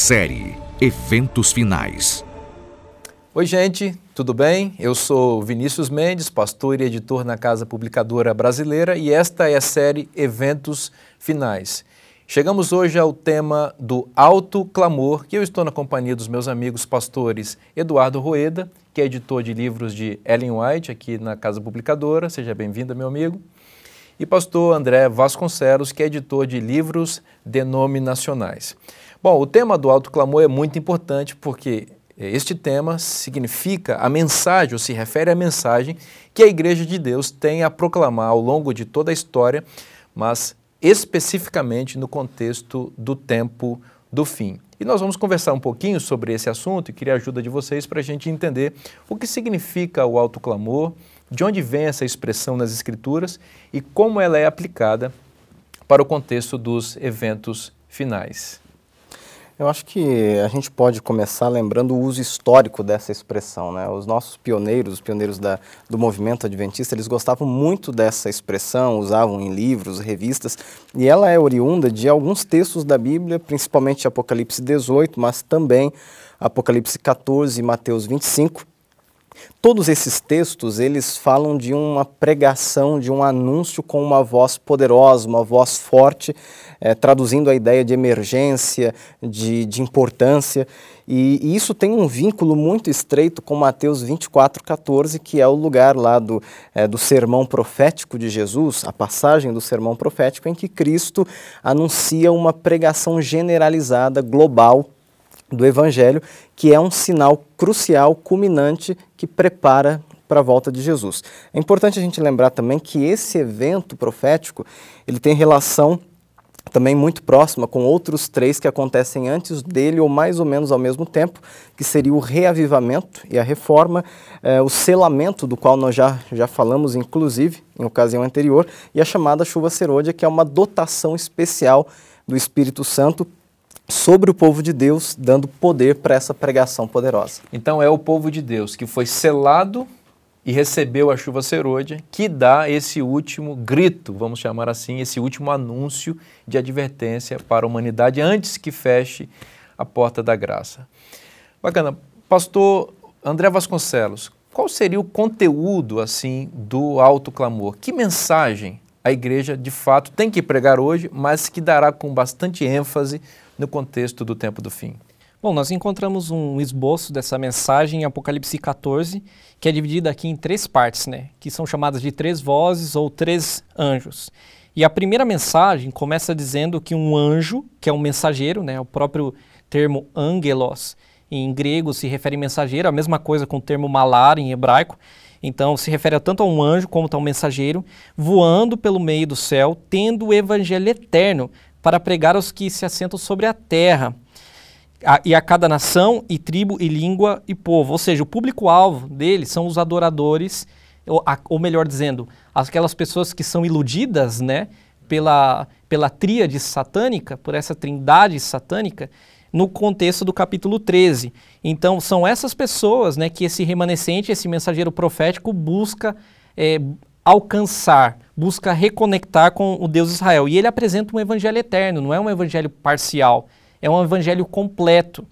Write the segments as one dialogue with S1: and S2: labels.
S1: Série Eventos Finais.
S2: Oi, gente, tudo bem? Eu sou Vinícius Mendes, pastor e editor na Casa Publicadora Brasileira, e esta é a série Eventos Finais. Chegamos hoje ao tema do alto clamor, que eu estou na companhia dos meus amigos pastores Eduardo Roeda, que é editor de livros de Ellen White aqui na Casa Publicadora. Seja bem-vindo, meu amigo. E pastor André Vasconcelos, que é editor de livros denominacionais. Bom, o tema do alto clamor é muito importante porque este tema significa a mensagem, ou se refere à mensagem que a Igreja de Deus tem a proclamar ao longo de toda a história, mas especificamente no contexto do tempo do fim. E nós vamos conversar um pouquinho sobre esse assunto e queria a ajuda de vocês para a gente entender o que significa o alto clamor, de onde vem essa expressão nas Escrituras e como ela é aplicada para o contexto dos eventos finais.
S3: Eu acho que a gente pode começar lembrando o uso histórico dessa expressão. Né? Os nossos pioneiros, os pioneiros da, do movimento adventista, eles gostavam muito dessa expressão, usavam em livros, revistas, e ela é oriunda de alguns textos da Bíblia, principalmente Apocalipse 18, mas também Apocalipse 14 e Mateus 25, Todos esses textos, eles falam de uma pregação, de um anúncio com uma voz poderosa, uma voz forte, é, traduzindo a ideia de emergência, de, de importância. E, e, isso tem um vínculo muito estreito com Mateus 24, 14, que é o lugar lá do, é, do sermão profético de Jesus, a passagem do sermão profético, em que Cristo anuncia uma pregação generalizada, global, do Evangelho, que é um sinal crucial, culminante, que prepara para a volta de Jesus. É importante a gente lembrar também que esse evento profético ele tem relação também muito próxima com outros três que acontecem antes dele ou mais ou menos ao mesmo tempo, que seria o reavivamento e a reforma, eh, o selamento, do qual nós já, já falamos, inclusive, em ocasião anterior, e a chamada chuva serôdia, que é uma dotação especial do Espírito Santo sobre o povo de Deus, dando poder para essa pregação poderosa.
S2: Então é o povo de Deus que foi selado e recebeu a chuva serôdia, que dá esse último grito, vamos chamar assim, esse último anúncio de advertência para a humanidade antes que feche a porta da graça. Bacana. Pastor André Vasconcelos, qual seria o conteúdo assim do alto clamor? Que mensagem a igreja de fato tem que pregar hoje, mas que dará com bastante ênfase no contexto do tempo do fim?
S4: Bom, nós encontramos um esboço dessa mensagem em Apocalipse 14, que é dividida aqui em três partes, né? Que são chamadas de três vozes ou três anjos. E a primeira mensagem começa dizendo que um anjo, que é um mensageiro, né? O próprio termo angelos em grego se refere a mensageiro, a mesma coisa com o termo malar em hebraico. Então se refere tanto a um anjo como a um mensageiro, voando pelo meio do céu, tendo o evangelho eterno para pregar aos que se assentam sobre a terra, a, e a cada nação, e tribo, e língua, e povo. Ou seja, o público-alvo dele são os adoradores, ou, a, ou, melhor dizendo, aquelas pessoas que são iludidas né, pela, pela tríade satânica, por essa trindade satânica, no contexto do capítulo 13. Então, são essas pessoas né, que esse remanescente, esse mensageiro profético, busca é, alcançar, busca reconectar com o Deus Israel. E ele apresenta um evangelho eterno, não é um evangelho parcial, é um evangelho completo.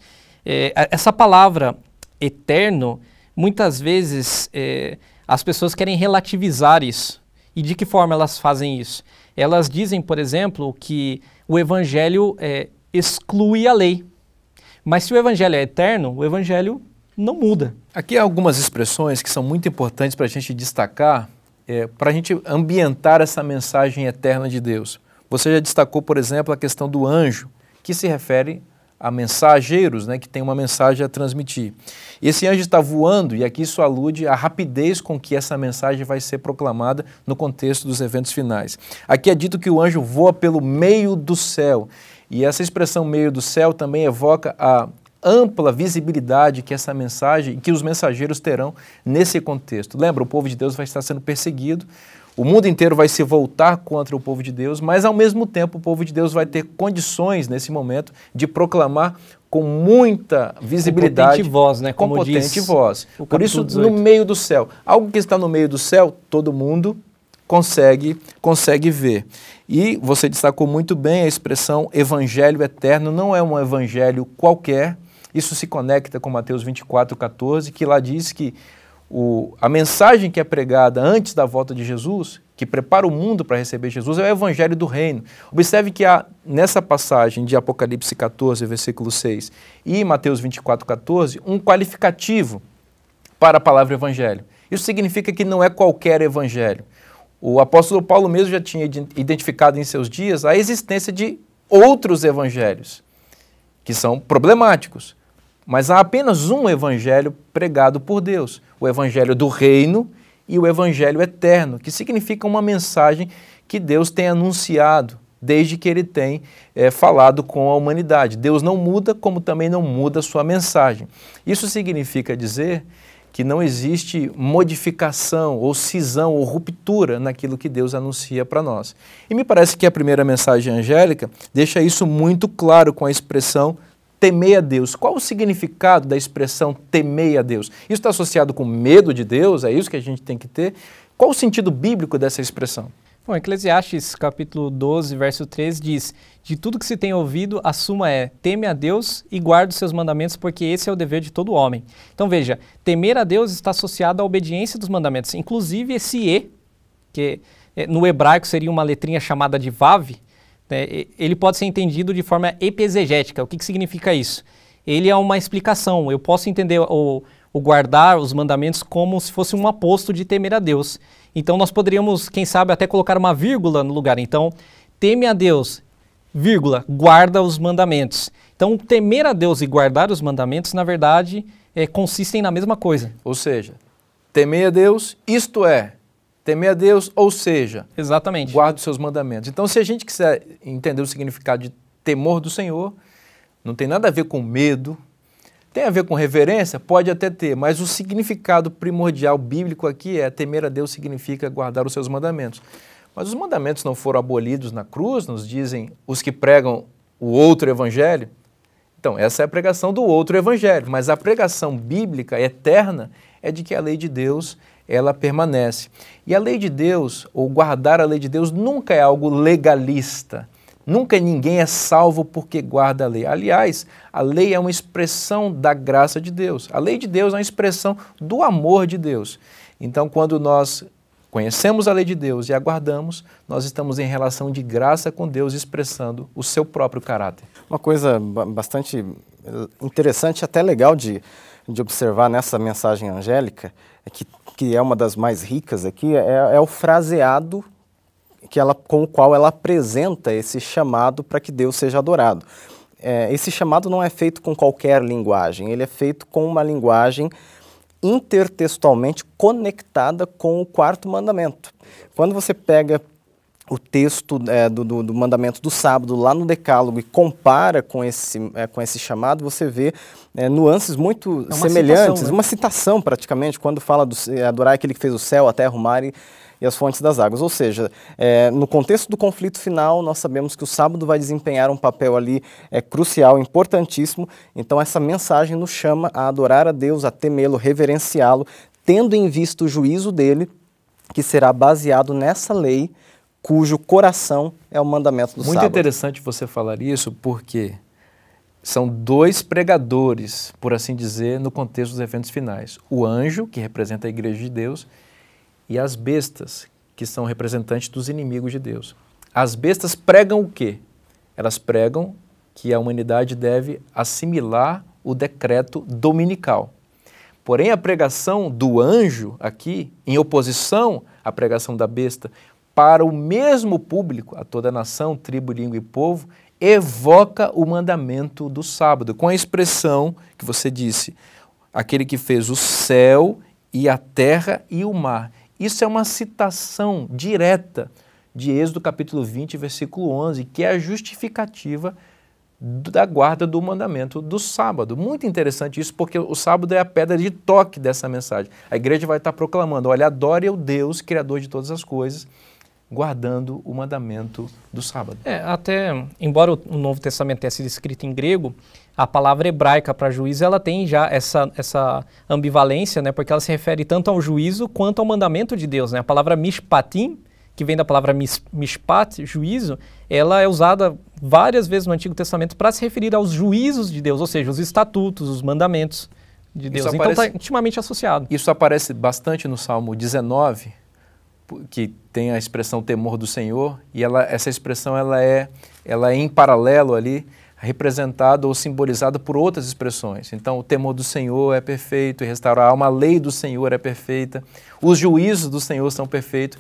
S4: É, essa palavra eterno, muitas vezes é, as pessoas querem relativizar isso. E de que forma elas fazem isso? Elas dizem, por exemplo, que o evangelho é, exclui a lei. Mas se o evangelho é eterno, o evangelho não muda.
S2: Aqui há algumas expressões que são muito importantes para a gente destacar é, para a gente ambientar essa mensagem eterna de Deus. Você já destacou, por exemplo, a questão do anjo, que se refere a mensageiros, né, que tem uma mensagem a transmitir. Esse anjo está voando, e aqui isso alude à rapidez com que essa mensagem vai ser proclamada no contexto dos eventos finais. Aqui é dito que o anjo voa pelo meio do céu, e essa expressão meio do céu também evoca a ampla visibilidade que essa mensagem, que os mensageiros terão nesse contexto. Lembra, o povo de Deus vai estar sendo perseguido, o mundo inteiro vai se voltar contra o povo de Deus, mas ao mesmo tempo o povo de Deus vai ter condições nesse momento de proclamar com muita visibilidade, com
S4: voz, né?
S2: Como com potente voz. Por isso, 18. no meio do céu, algo que está no meio do céu, todo mundo consegue, consegue ver. E você destacou muito bem a expressão evangelho eterno, não é um evangelho qualquer. Isso se conecta com Mateus 24, 14, que lá diz que o, a mensagem que é pregada antes da volta de Jesus, que prepara o mundo para receber Jesus, é o evangelho do reino. Observe que há nessa passagem de Apocalipse 14, versículo 6, e Mateus 24, 14, um qualificativo para a palavra evangelho. Isso significa que não é qualquer evangelho. O apóstolo Paulo mesmo já tinha identificado em seus dias a existência de outros evangelhos, que são problemáticos. Mas há apenas um evangelho pregado por Deus, o evangelho do reino e o evangelho eterno, que significa uma mensagem que Deus tem anunciado desde que ele tem é, falado com a humanidade. Deus não muda, como também não muda a sua mensagem. Isso significa dizer que não existe modificação ou cisão ou ruptura naquilo que Deus anuncia para nós. E me parece que a primeira mensagem angélica deixa isso muito claro com a expressão temei a Deus. Qual o significado da expressão temei a Deus? Isso está associado com medo de Deus? É isso que a gente tem que ter? Qual o sentido bíblico dessa expressão?
S4: Bom, Eclesiastes capítulo 12, verso 3 diz: De tudo que se tem ouvido, a suma é: teme a Deus e guarde os seus mandamentos, porque esse é o dever de todo homem. Então veja, temer a Deus está associado à obediência dos mandamentos, inclusive esse e, que é, no hebraico seria uma letrinha chamada de vav, né, ele pode ser entendido de forma epesegética. O que, que significa isso? Ele é uma explicação. Eu posso entender o, o guardar os mandamentos como se fosse um aposto de temer a Deus. Então nós poderíamos, quem sabe, até colocar uma vírgula no lugar. Então, teme a Deus, vírgula, guarda os mandamentos. Então, temer a Deus e guardar os mandamentos, na verdade, é, consistem na mesma coisa.
S2: Ou seja, temer a Deus, isto é, temer a Deus, ou seja,
S4: exatamente,
S2: guarda os seus mandamentos. Então, se a gente quiser entender o significado de temor do Senhor, não tem nada a ver com medo, tem a ver com reverência? Pode até ter, mas o significado primordial bíblico aqui é temer a Deus significa guardar os seus mandamentos. Mas os mandamentos não foram abolidos na cruz, nos dizem os que pregam o outro evangelho. Então, essa é a pregação do outro evangelho, mas a pregação bíblica eterna é de que a lei de Deus ela permanece. E a lei de Deus, ou guardar a lei de Deus, nunca é algo legalista. Nunca ninguém é salvo porque guarda a lei. Aliás, a lei é uma expressão da graça de Deus. A lei de Deus é uma expressão do amor de Deus. Então, quando nós conhecemos a lei de Deus e aguardamos, nós estamos em relação de graça com Deus, expressando o seu próprio caráter.
S3: Uma coisa bastante interessante, até legal de, de observar nessa mensagem angélica, é que, que é uma das mais ricas aqui, é, é o fraseado que ela, com o qual ela apresenta esse chamado para que Deus seja adorado. É, esse chamado não é feito com qualquer linguagem, ele é feito com uma linguagem intertextualmente conectada com o quarto mandamento. Quando você pega o texto é, do, do, do, mandamento do sábado lá no Decálogo e compara com esse, é, com esse chamado, você vê é, nuances muito
S4: é
S3: semelhantes,
S4: citação, né?
S3: uma citação praticamente, quando fala do adorar aquele que fez o céu, a terra, o mar e e as fontes das águas. Ou seja, é, no contexto do conflito final, nós sabemos que o sábado vai desempenhar um papel ali é, crucial, importantíssimo. Então, essa mensagem nos chama a adorar a Deus, a temê-lo, reverenciá-lo, tendo em vista o juízo dele, que será baseado nessa lei, cujo coração é o mandamento do
S2: Muito
S3: sábado.
S2: Muito interessante você falar isso, porque são dois pregadores, por assim dizer, no contexto dos eventos finais. O anjo, que representa a igreja de Deus, e as bestas, que são representantes dos inimigos de Deus. As bestas pregam o quê? Elas pregam que a humanidade deve assimilar o decreto dominical. Porém, a pregação do anjo aqui, em oposição à pregação da besta, para o mesmo público, a toda a nação, tribo, língua e povo, evoca o mandamento do sábado, com a expressão que você disse: aquele que fez o céu e a terra e o mar. Isso é uma citação direta de Êxodo capítulo 20, versículo 11, que é a justificativa da guarda do mandamento do sábado. Muito interessante isso, porque o sábado é a pedra de toque dessa mensagem. A igreja vai estar proclamando: olha, adore o Deus, Criador de todas as coisas, guardando o mandamento do sábado.
S4: É, até, embora o Novo Testamento tenha sido escrito em grego, a palavra hebraica para juízo ela tem já essa, essa ambivalência, né, porque ela se refere tanto ao juízo quanto ao mandamento de Deus. Né? A palavra mishpatim que vem da palavra mishpat, juízo, ela é usada várias vezes no Antigo Testamento para se referir aos juízos de Deus, ou seja, os estatutos, os mandamentos de Deus. Então está intimamente associado.
S2: Isso aparece bastante no Salmo 19, que tem a expressão temor do Senhor, e ela, essa expressão ela é, ela é em paralelo ali representada ou simbolizada por outras expressões. Então, o temor do Senhor é perfeito e restaurar a alma, a lei do Senhor é perfeita, os juízos do Senhor são perfeitos.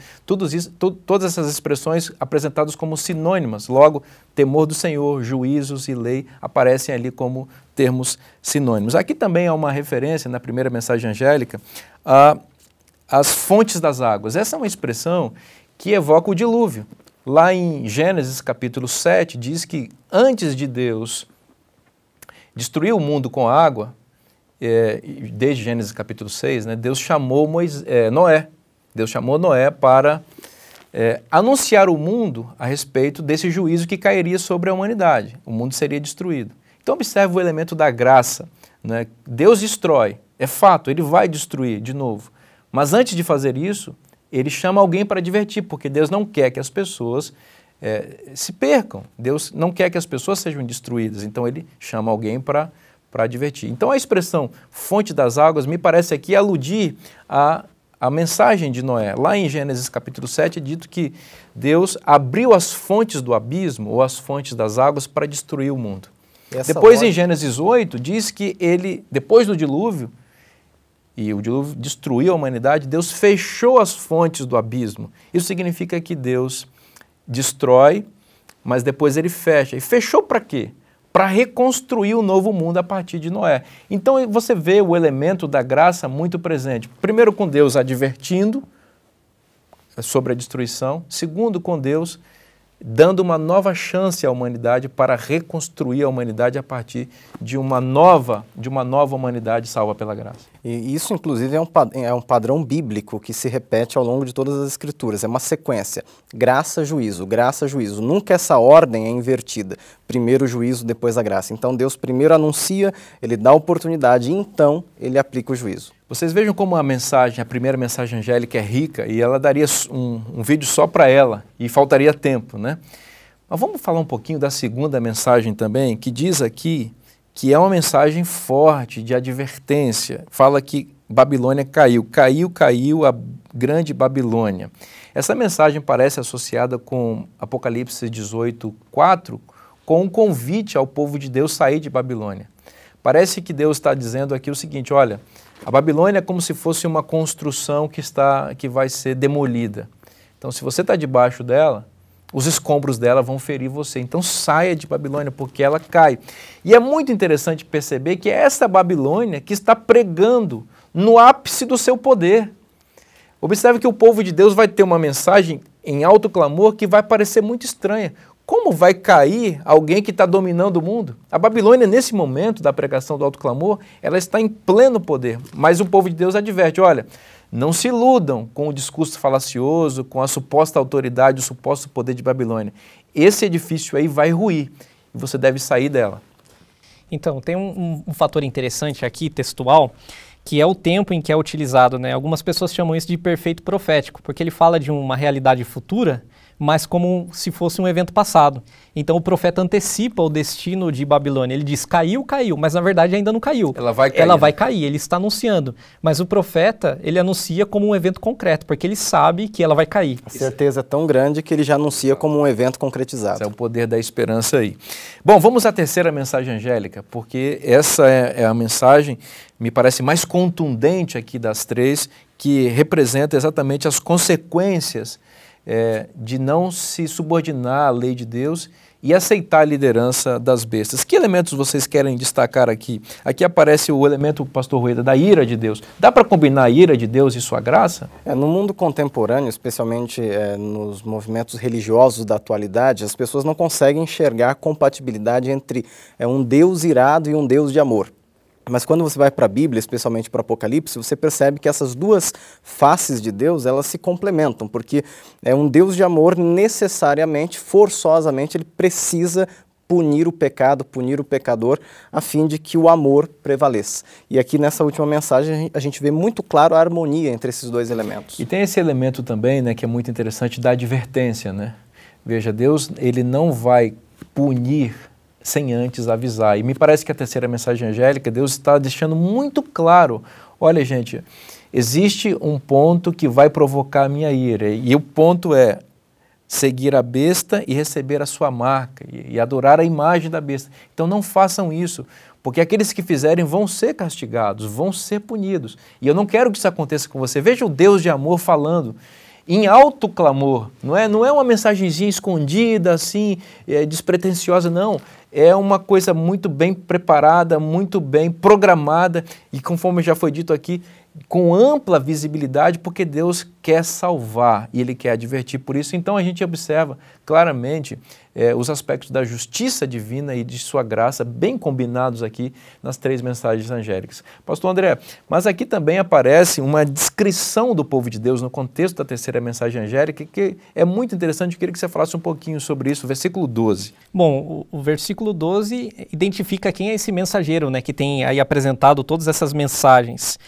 S2: Isso, to, todas essas expressões apresentadas como sinônimas. Logo, temor do Senhor, juízos e lei aparecem ali como termos sinônimos. Aqui também há uma referência na primeira mensagem angélica às fontes das águas. Essa é uma expressão que evoca o dilúvio. Lá em Gênesis capítulo 7, diz que antes de Deus destruir o mundo com água, é, desde Gênesis capítulo 6, né, Deus chamou Moisés, é, Noé. Deus chamou Noé para é, anunciar o mundo a respeito desse juízo que cairia sobre a humanidade. O mundo seria destruído. Então, observe o elemento da graça. Né? Deus destrói, é fato, ele vai destruir de novo. Mas antes de fazer isso, ele chama alguém para divertir, porque Deus não quer que as pessoas é, se percam. Deus não quer que as pessoas sejam destruídas. Então ele chama alguém para para divertir. Então a expressão fonte das águas me parece aqui aludir a, a mensagem de Noé. Lá em Gênesis capítulo 7 é dito que Deus abriu as fontes do abismo ou as fontes das águas para destruir o mundo. Depois em Gênesis 8 diz que ele, depois do dilúvio, e o dilúvio destruiu a humanidade, Deus fechou as fontes do abismo. Isso significa que Deus destrói, mas depois ele fecha. E fechou para quê? Para reconstruir o novo mundo a partir de Noé. Então você vê o elemento da graça muito presente. Primeiro, com Deus advertindo sobre a destruição. Segundo, com Deus dando uma nova chance à humanidade para reconstruir a humanidade a partir de uma nova, de uma nova humanidade salva pela graça.
S3: E isso, inclusive, é um, é um padrão bíblico que se repete ao longo de todas as escrituras. É uma sequência: graça, juízo, graça, juízo. Nunca essa ordem é invertida. Primeiro o juízo, depois a graça. Então Deus primeiro anuncia, ele dá a oportunidade e então ele aplica o juízo.
S2: Vocês vejam como a mensagem, a primeira mensagem angélica é rica e ela daria um, um vídeo só para ela e faltaria tempo, né? Mas vamos falar um pouquinho da segunda mensagem também, que diz aqui que é uma mensagem forte de advertência. Fala que Babilônia caiu, caiu, caiu a grande Babilônia. Essa mensagem parece associada com Apocalipse 18, 4, com um convite ao povo de Deus sair de Babilônia. Parece que Deus está dizendo aqui o seguinte: olha, a Babilônia é como se fosse uma construção que, está, que vai ser demolida. Então, se você está debaixo dela, os escombros dela vão ferir você. Então saia de Babilônia, porque ela cai. E é muito interessante perceber que é essa Babilônia que está pregando no ápice do seu poder. Observe que o povo de Deus vai ter uma mensagem em alto clamor que vai parecer muito estranha. Como vai cair alguém que está dominando o mundo? A Babilônia, nesse momento da pregação do alto clamor, ela está em pleno poder. Mas o povo de Deus adverte: olha, não se iludam com o discurso falacioso, com a suposta autoridade, o suposto poder de Babilônia. Esse edifício aí vai ruir e você deve sair dela.
S4: Então, tem um, um, fator interessante aqui, textual, que é o tempo em que é utilizado. Né? Algumas pessoas chamam isso de perfeito profético, porque ele fala de uma realidade futura mas como se fosse um evento passado. Então o profeta antecipa o destino de Babilônia. Ele diz: caiu, caiu, mas na verdade ainda não caiu.
S2: Ela vai cair.
S4: Ela né? vai cair, ele está anunciando. Mas o profeta, ele anuncia como um evento concreto, porque ele sabe que ela vai cair.
S3: A certeza é tão grande que ele já anuncia como um evento concretizado.
S2: Esse é o poder da esperança aí. Bom, vamos à terceira mensagem angélica, porque essa é, é a mensagem, me parece mais contundente aqui das três, que representa exatamente as consequências é, de não se subordinar à lei de Deus e aceitar a liderança das bestas. Que elementos vocês querem destacar aqui? Aqui aparece o elemento, pastor Rueda, da ira de Deus. Dá para combinar a ira de Deus e sua graça?
S3: É, no mundo contemporâneo, especialmente é, nos movimentos religiosos da atualidade, as pessoas não conseguem enxergar a compatibilidade entre é, um Deus irado e um Deus de amor. Mas quando você vai para a Bíblia, especialmente para Apocalipse, você percebe que essas duas faces de Deus, elas se complementam, porque é um Deus de amor necessariamente, forçosamente, ele precisa punir o pecado, punir o pecador, a fim de que o amor prevaleça. E aqui nessa última mensagem a gente vê muito claro a harmonia entre esses dois elementos.
S2: E tem esse elemento também, né, que é muito interessante da advertência, né? Veja, Deus, ele não vai punir sem antes avisar. E me parece que a terceira mensagem angélica, Deus está deixando muito claro, olha, gente, existe um ponto que vai provocar a minha ira, e o ponto é seguir a besta e receber a sua marca e, e, adorar a imagem da besta. Então não façam isso, porque aqueles que fizerem vão ser castigados, vão ser punidos. E eu não quero que isso aconteça com você. Veja o Deus de amor falando em alto clamor, não é? Não é uma mensagenzinha escondida assim, é, despretensiosa, não. É uma coisa muito bem preparada, muito bem programada e conforme já foi dito aqui, com ampla visibilidade, porque Deus quer salvar e Ele quer advertir. Por isso, então, a gente observa claramente é, os aspectos da justiça divina e de Sua graça bem combinados aqui nas três mensagens angélicas. Pastor André, mas aqui também aparece uma descrição do povo de Deus no contexto da terceira mensagem angélica, que é muito interessante. Eu queria que você falasse um pouquinho sobre isso, versículo 12.
S4: Bom, o, o versículo 12 identifica quem é esse mensageiro, né, que tem aí apresentado todas essas mensagens.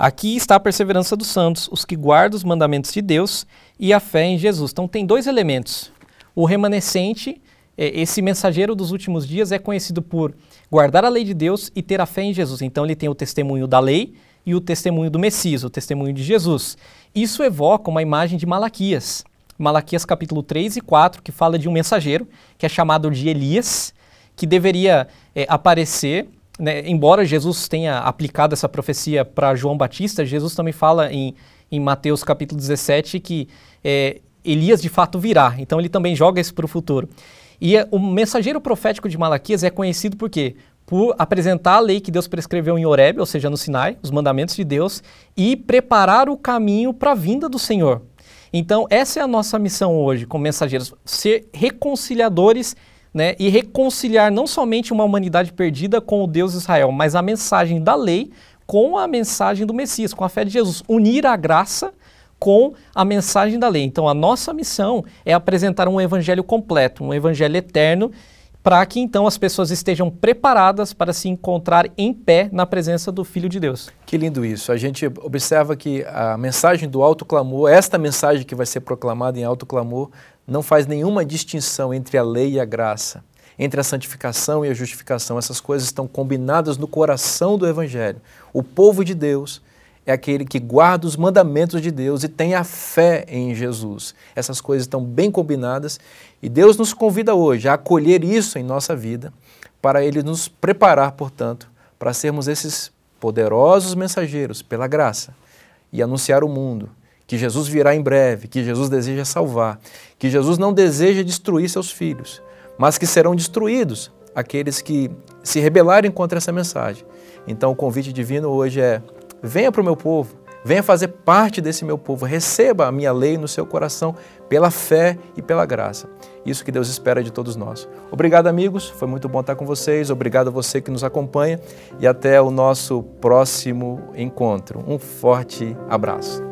S4: Aqui está a perseverança dos santos, os que guardam os mandamentos de Deus e a fé em Jesus. Então tem dois elementos. O remanescente, é, esse mensageiro dos últimos dias, é conhecido por guardar a lei de Deus e ter a fé em Jesus. Então ele tem o testemunho da lei e o testemunho do Messias, o testemunho de Jesus. Isso evoca uma imagem de Malaquias. Malaquias capítulo 3 e 4, que fala de um mensageiro, que é chamado de Elias, que deveria é, aparecer né, embora Jesus tenha aplicado essa profecia para João Batista, Jesus também fala em, em Mateus capítulo 17 que é, Elias de fato virá. Então ele também joga isso para o futuro. E é, o mensageiro profético de Malaquias é conhecido por quê? Por apresentar a lei que Deus prescreveu em Horeb, ou seja, no Sinai, os mandamentos de Deus, e preparar o caminho para a vinda do Senhor. Então, essa é a nossa missão hoje, como mensageiros, ser reconciliadores né, e reconciliar não somente uma humanidade perdida com o Deus Israel, mas a mensagem da lei com a mensagem do Messias, com a fé de Jesus. Unir a graça com a mensagem da lei. Então, a nossa missão é apresentar um evangelho completo, um evangelho eterno, para que então as pessoas estejam preparadas para se encontrar em pé na presença do Filho de Deus.
S2: Que lindo isso. A gente observa que a mensagem do alto clamor, esta mensagem que vai ser proclamada em alto clamor, não faz nenhuma distinção entre a lei e a graça, entre a santificação e a justificação. Essas coisas estão combinadas no coração do Evangelho. O povo de Deus é aquele que guarda os mandamentos de Deus e tem a fé em Jesus. Essas coisas estão bem combinadas e Deus nos convida hoje a acolher isso em nossa vida, para Ele nos preparar, portanto, para sermos esses poderosos mensageiros pela graça e anunciar o mundo que Jesus virá em breve, que Jesus deseja salvar, que Jesus não deseja destruir seus filhos, mas que serão destruídos aqueles que se rebelarem contra essa mensagem. Então o convite divino hoje é: venha para o meu povo, venha fazer parte desse meu povo, receba a minha lei no seu coração pela fé e pela graça. Isso que Deus espera de todos nós. Obrigado, amigos, foi muito bom estar com vocês. Obrigado a você que nos acompanha e até o nosso próximo encontro. Um forte abraço.